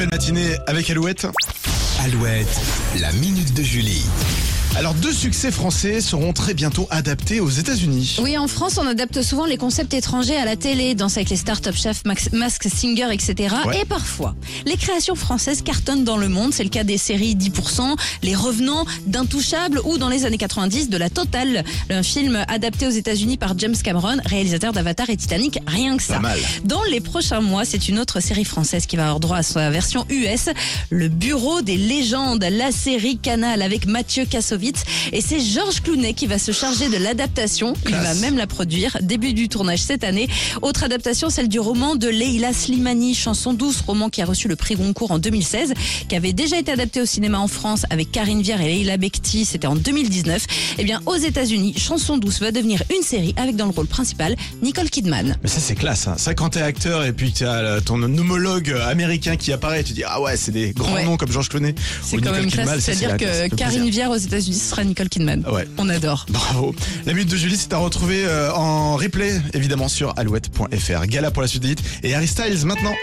belle matinée avec Alouette. Alouette, la minute de Julie. Alors deux succès français seront très bientôt adaptés aux États-Unis. Oui, en France, on adapte souvent les concepts étrangers à la télé, danse avec les start-up chefs, Mask Singer, etc. Ouais. Et parfois, les créations françaises cartonnent dans le monde. C'est le cas des séries 10%, Les Revenants, d'Intouchables ou dans les années 90 de La Totale, un film adapté aux États-Unis par James Cameron, réalisateur d'Avatar et Titanic. Rien que ça. Pas mal. Dans les prochains mois, c'est une autre série française qui va avoir droit à sa version US, Le Bureau des légendes, la série Canal avec Mathieu Kassovitz. Et c'est Georges Clounet qui va se charger de l'adaptation. Il va même la produire. Début du tournage cette année. Autre adaptation, celle du roman de Leila Slimani, Chanson douce, roman qui a reçu le prix Goncourt en 2016, qui avait déjà été adapté au cinéma en France avec Karine Viard et Leila Bekti. C'était en 2019. Eh bien, aux États-Unis, Chanson douce va devenir une série avec dans le rôle principal Nicole Kidman. Mais ça c'est classe, hein. ça quand t'es acteur et puis t'as ton homologue américain qui apparaît, tu dis ah ouais c'est des grands Ouais. noms comme Georges Clooney. C'est ou quand Nicole même Kidman, classe. C'est-à-dire que Karine. Viard aux États-Unis ce sera Nicole Kidman. Ouais. On adore. Bravo. La minute de Julie, c'est à retrouver euh, en replay, évidemment, sur alouette.fr. Gala pour la suite des hits et Harry Styles maintenant.